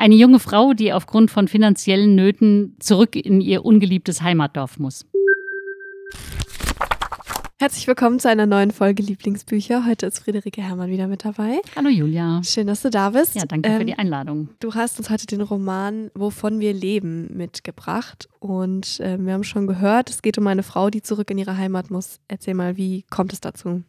Eine junge Frau, die aufgrund von finanziellen Nöten zurück in ihr ungeliebtes Heimatdorf muss. Herzlich willkommen zu einer neuen Folge Lieblingsbücher. Heute ist Friederike Herrmann wieder mit dabei. Hallo Julia. Schön, dass du da bist. Ja, danke ähm, für die Einladung. Du hast uns heute den Roman Wovon wir leben mitgebracht. Und äh, wir haben schon gehört, es geht um eine Frau, die zurück in ihre Heimat muss. Erzähl mal, wie kommt es dazu?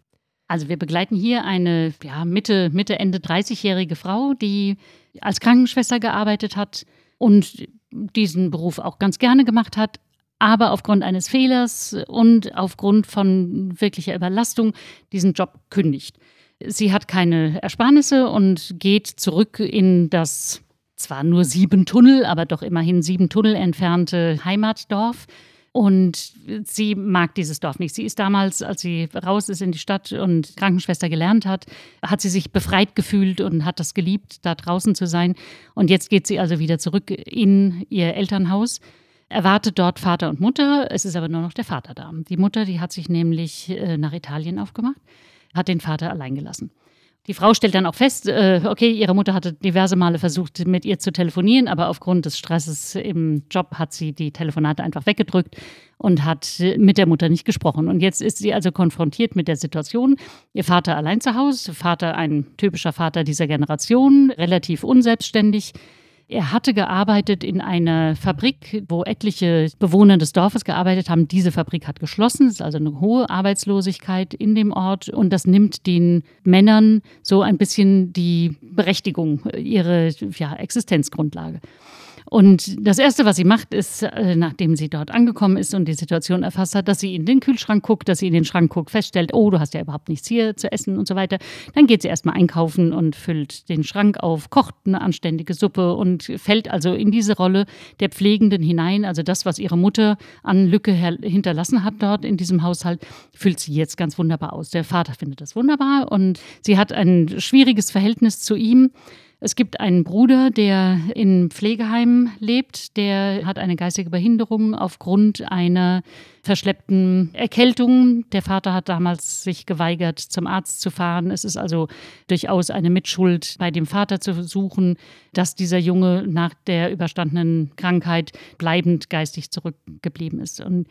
Also wir begleiten hier eine ja, Mitte, Mitte, Ende 30-jährige Frau, die als Krankenschwester gearbeitet hat und diesen Beruf auch ganz gerne gemacht hat, aber aufgrund eines Fehlers und aufgrund von wirklicher Überlastung diesen Job kündigt. Sie hat keine Ersparnisse und geht zurück in das zwar nur sieben Tunnel, aber doch immerhin sieben Tunnel entfernte Heimatdorf. Und sie mag dieses Dorf nicht. Sie ist damals, als sie raus ist in die Stadt und Krankenschwester gelernt hat, hat sie sich befreit gefühlt und hat das geliebt, da draußen zu sein. Und jetzt geht sie also wieder zurück in ihr Elternhaus erwartet dort Vater und Mutter. Es ist aber nur noch der Vater da. Die Mutter, die hat sich nämlich äh, nach Italien aufgemacht, hat den Vater allein gelassen. Die Frau stellt dann auch fest, äh, okay, ihre Mutter hatte diverse Male versucht, mit ihr zu telefonieren, aber aufgrund des Stresses im Job hat sie die Telefonate einfach weggedrückt und hat mit der Mutter nicht gesprochen. Und jetzt ist sie also konfrontiert mit der Situation. Ihr Vater allein zu Hause, Vater ein typischer Vater dieser Generation, relativ unselbstständig er hatte gearbeitet in einer Fabrik, wo etliche Bewohner des Dorfes gearbeitet haben. Diese Fabrik hat geschlossen. Es ist also eine hohe Arbeitslosigkeit in dem Ort. Und das nimmt den Männern so ein bisschen die Berechtigung, ihre ja, Existenzgrundlage. Und das Erste, was sie macht, ist, äh, nachdem sie dort angekommen ist und die Situation erfasst hat, dass sie in den Kühlschrank guckt, dass sie in den Schrank guckt, feststellt, oh, du hast ja überhaupt nichts hier zu essen und so weiter. Dann geht sie erstmal einkaufen und füllt den Schrank auf, kocht eine anständige Suppe und fällt also in diese Rolle der Pflegenden hinein. Also das, was ihre Mutter an Lücke hinterlassen hat dort in diesem Haushalt, füllt sie jetzt ganz wunderbar aus. Der Vater findet das wunderbar und sie hat ein schwieriges Verhältnis zu ihm. Es gibt einen Bruder, der in Pflegeheim lebt. Der hat eine geistige Behinderung aufgrund einer verschleppten Erkältung. Der Vater hat damals sich geweigert, zum Arzt zu fahren. Es ist also durchaus eine Mitschuld bei dem Vater zu suchen, dass dieser Junge nach der überstandenen Krankheit bleibend geistig zurückgeblieben ist. Und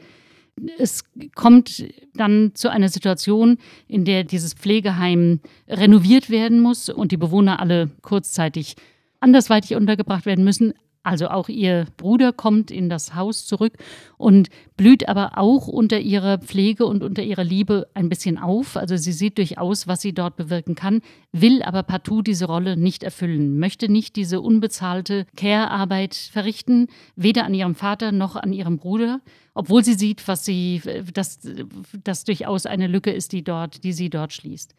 es kommt dann zu einer Situation, in der dieses Pflegeheim renoviert werden muss und die Bewohner alle kurzzeitig andersweitig untergebracht werden müssen. Also auch ihr Bruder kommt in das Haus zurück und blüht aber auch unter ihrer Pflege und unter ihrer Liebe ein bisschen auf. Also sie sieht durchaus, was sie dort bewirken kann, will aber partout diese Rolle nicht erfüllen, möchte nicht diese unbezahlte Care-Arbeit verrichten, weder an ihrem Vater noch an ihrem Bruder, obwohl sie sieht, was sie, dass das durchaus eine Lücke ist, die dort, die sie dort schließt.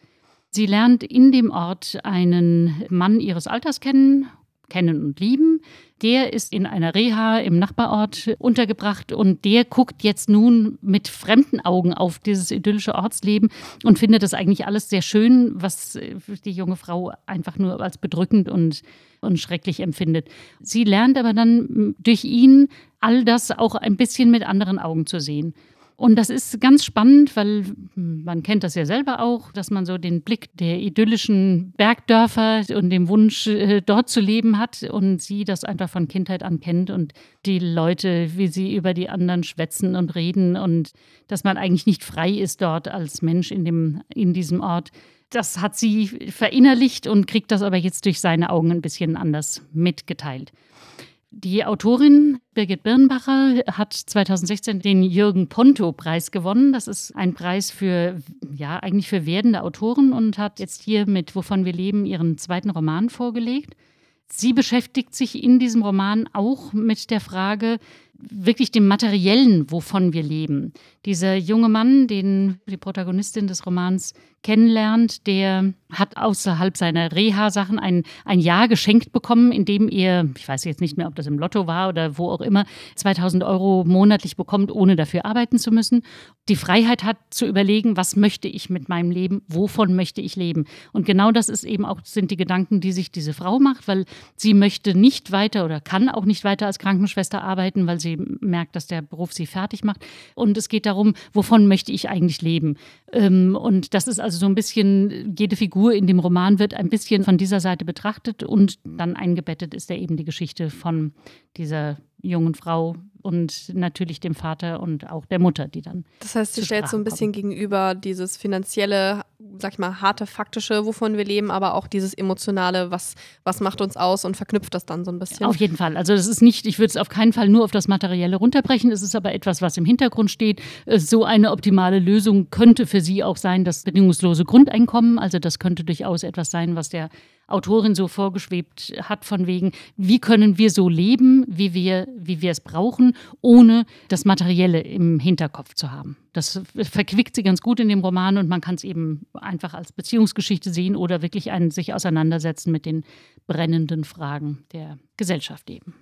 Sie lernt in dem Ort einen Mann ihres Alters kennen kennen und lieben. Der ist in einer Reha im Nachbarort untergebracht und der guckt jetzt nun mit fremden Augen auf dieses idyllische Ortsleben und findet das eigentlich alles sehr schön, was die junge Frau einfach nur als bedrückend und, und schrecklich empfindet. Sie lernt aber dann durch ihn all das auch ein bisschen mit anderen Augen zu sehen. Und das ist ganz spannend, weil man kennt das ja selber auch, dass man so den Blick der idyllischen Bergdörfer und dem Wunsch, äh, dort zu leben hat und sie das einfach von Kindheit an kennt und die Leute, wie sie über die anderen schwätzen und reden und dass man eigentlich nicht frei ist dort als Mensch in, dem, in diesem Ort. Das hat sie verinnerlicht und kriegt das aber jetzt durch seine Augen ein bisschen anders mitgeteilt. Die Autorin Birgit Birnbacher hat 2016 den Jürgen Ponto-Preis gewonnen. Das ist ein Preis für, ja, eigentlich für werdende Autoren und hat jetzt hier mit Wovon wir leben ihren zweiten Roman vorgelegt. Sie beschäftigt sich in diesem Roman auch mit der Frage, wirklich dem Materiellen, wovon wir leben. Dieser junge Mann, den die Protagonistin des Romans kennenlernt, der hat außerhalb seiner Reha-Sachen ein, ein Jahr geschenkt bekommen, in dem er, ich weiß jetzt nicht mehr, ob das im Lotto war oder wo auch immer, 2000 Euro monatlich bekommt, ohne dafür arbeiten zu müssen. Die Freiheit hat zu überlegen, was möchte ich mit meinem Leben, wovon möchte ich leben. Und genau das ist eben auch, sind die Gedanken, die sich diese Frau macht, weil sie möchte nicht weiter oder kann auch nicht weiter als Krankenschwester arbeiten, weil sie merkt, dass der Beruf sie fertig macht. Und es geht darum, wovon möchte ich eigentlich leben? Ähm, und das ist also so ein bisschen, jede Figur in dem Roman wird ein bisschen von dieser Seite betrachtet und dann eingebettet ist ja eben die Geschichte von dieser jungen Frau, und natürlich dem Vater und auch der Mutter, die dann. Das heißt, sie stellt so ein bisschen kommen. gegenüber dieses finanzielle, sag ich mal, harte, faktische, wovon wir leben, aber auch dieses emotionale, was, was macht uns aus und verknüpft das dann so ein bisschen. Auf jeden Fall. Also, es ist nicht, ich würde es auf keinen Fall nur auf das Materielle runterbrechen. Es ist aber etwas, was im Hintergrund steht. Äh, so eine optimale Lösung könnte für sie auch sein, das bedingungslose Grundeinkommen. Also, das könnte durchaus etwas sein, was der Autorin so vorgeschwebt hat, von wegen, wie können wir so leben, wie wir, wie wir es brauchen, ohne das Materielle im Hinterkopf zu haben. Das verquickt sie ganz gut in dem Roman und man kann es eben einfach als Beziehungsgeschichte sehen oder wirklich ein, sich auseinandersetzen mit den brennenden Fragen der Gesellschaft eben.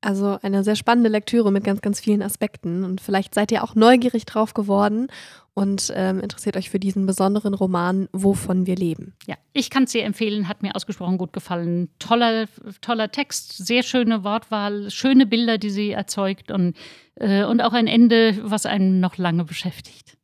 Also eine sehr spannende Lektüre mit ganz, ganz vielen Aspekten. Und vielleicht seid ihr auch neugierig drauf geworden und ähm, interessiert euch für diesen besonderen Roman, Wovon wir leben. Ja, ich kann es sehr empfehlen, hat mir ausgesprochen gut gefallen. Toller, toller Text, sehr schöne Wortwahl, schöne Bilder, die sie erzeugt und, äh, und auch ein Ende, was einen noch lange beschäftigt.